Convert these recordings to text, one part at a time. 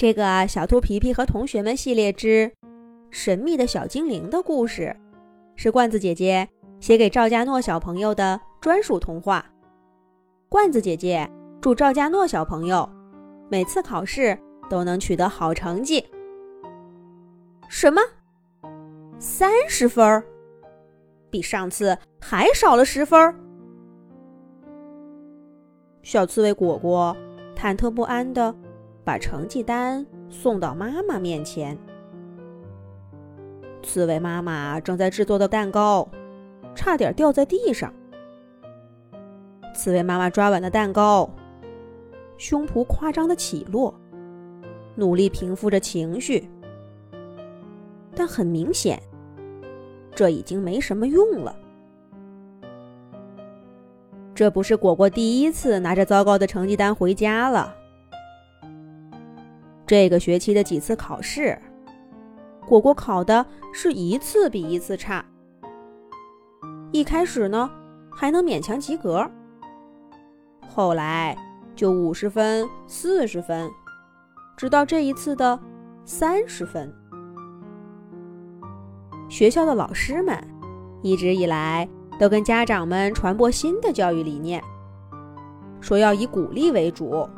这个小兔皮皮和同学们系列之《神秘的小精灵》的故事，是罐子姐姐写给赵家诺小朋友的专属童话。罐子姐姐祝赵家诺小朋友每次考试都能取得好成绩。什么？三十分？比上次还少了十分？小刺猬果果忐忑不安的。把成绩单送到妈妈面前。刺猬妈妈正在制作的蛋糕，差点掉在地上。刺猬妈妈抓稳了蛋糕，胸脯夸张的起落，努力平复着情绪。但很明显，这已经没什么用了。这不是果果第一次拿着糟糕的成绩单回家了。这个学期的几次考试，果果考的是一次比一次差。一开始呢，还能勉强及格，后来就五十分、四十分，直到这一次的三十分。学校的老师们一直以来都跟家长们传播新的教育理念，说要以鼓励为主，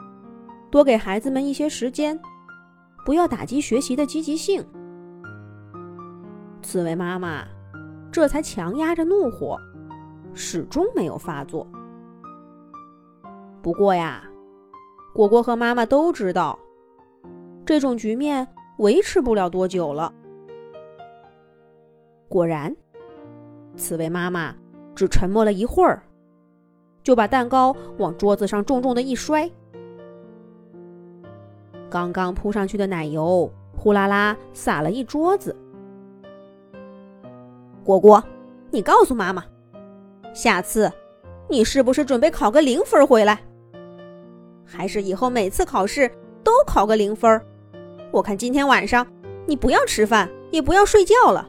多给孩子们一些时间。不要打击学习的积极性。刺猬妈妈这才强压着怒火，始终没有发作。不过呀，果果和妈妈都知道，这种局面维持不了多久了。果然，刺猬妈妈只沉默了一会儿，就把蛋糕往桌子上重重的一摔。刚刚铺上去的奶油呼啦啦洒了一桌子。果果，你告诉妈妈，下次你是不是准备考个零分回来？还是以后每次考试都考个零分？我看今天晚上你不要吃饭，也不要睡觉了，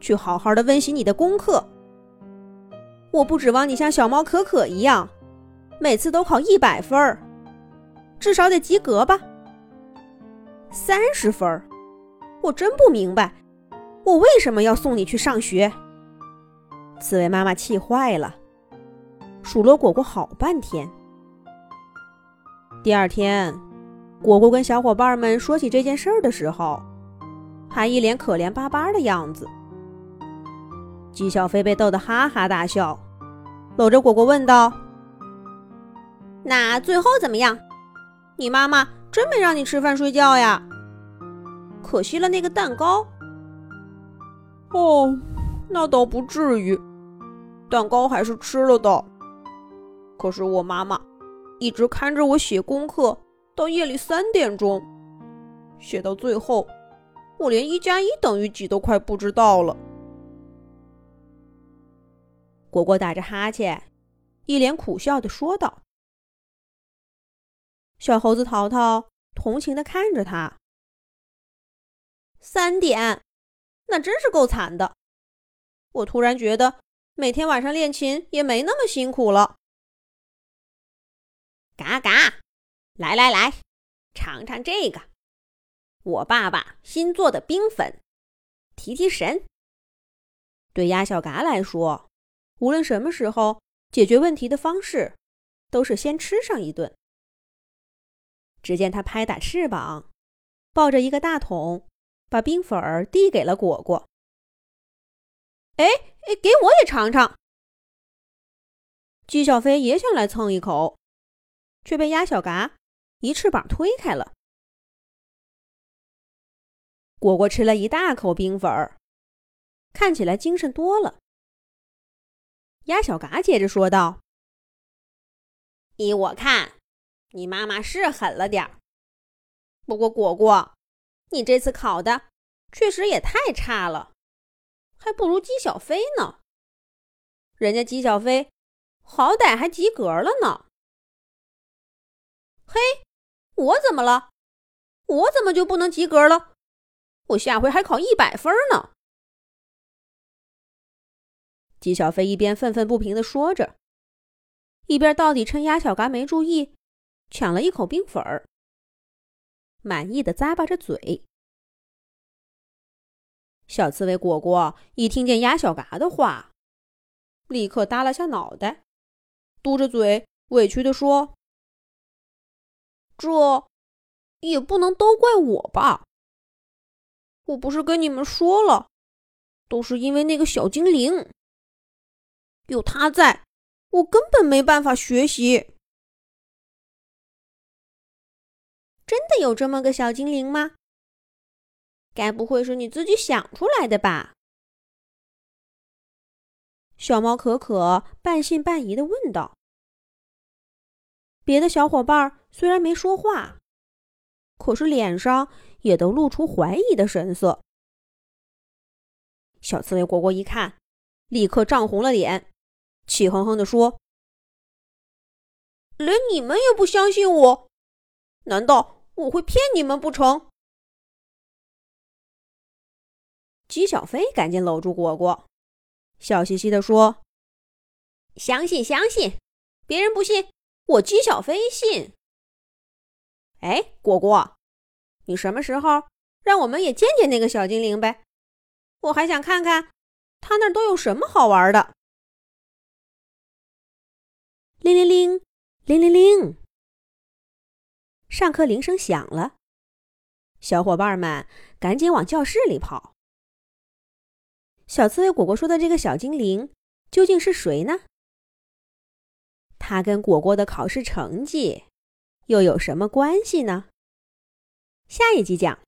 去好好的温习你的功课。我不指望你像小猫可可一样，每次都考一百分，至少得及格吧。三十分，我真不明白，我为什么要送你去上学？刺猬妈妈气坏了，数落果果好半天。第二天，果果跟小伙伴们说起这件事儿的时候，还一脸可怜巴巴的样子。纪小飞被逗得哈哈大笑，搂着果果问道：“那最后怎么样？你妈妈？”真没让你吃饭睡觉呀？可惜了那个蛋糕。哦，那倒不至于，蛋糕还是吃了的。可是我妈妈一直看着我写功课到夜里三点钟，写到最后，我连一加一等于几都快不知道了。果果打着哈欠，一脸苦笑的说道。小猴子淘淘同情的看着他。三点，那真是够惨的。我突然觉得每天晚上练琴也没那么辛苦了。嘎嘎，来来来，尝尝这个，我爸爸新做的冰粉，提提神。对鸭小嘎来说，无论什么时候解决问题的方式，都是先吃上一顿。只见他拍打翅膀，抱着一个大桶，把冰粉儿递给了果果。哎哎，给我也尝尝。鸡小飞也想来蹭一口，却被鸭小嘎一翅膀推开了。果果吃了一大口冰粉儿，看起来精神多了。鸭小嘎接着说道：“依我看。”你妈妈是狠了点儿，不过果果，你这次考的确实也太差了，还不如姬小飞呢。人家姬小飞好歹还及格了呢。嘿，我怎么了？我怎么就不能及格了？我下回还考一百分呢。姬小飞一边愤愤不平地说着，一边到底趁鸭小嘎没注意。抢了一口冰粉儿，满意的咂巴着嘴。小刺猬果果一听见鸭小嘎的话，立刻耷拉下脑袋，嘟着嘴，委屈的说：“这也不能都怪我吧？我不是跟你们说了，都是因为那个小精灵。有他在，我根本没办法学习。”真的有这么个小精灵吗？该不会是你自己想出来的吧？小猫可可半信半疑的问道。别的小伙伴虽然没说话，可是脸上也都露出怀疑的神色。小刺猬果果一看，立刻涨红了脸，气哼哼的说：“连你们也不相信我？难道？”我会骗你们不成？姬小飞赶紧搂住果果，笑嘻嘻的说：“相信，相信，别人不信，我姬小飞信。”哎，果果，你什么时候让我们也见见那个小精灵呗？我还想看看他那都有什么好玩的。铃铃铃，铃铃铃。上课铃声响了，小伙伴们赶紧往教室里跑。小刺猬果果说的这个小精灵究竟是谁呢？他跟果果的考试成绩又有什么关系呢？下一集讲。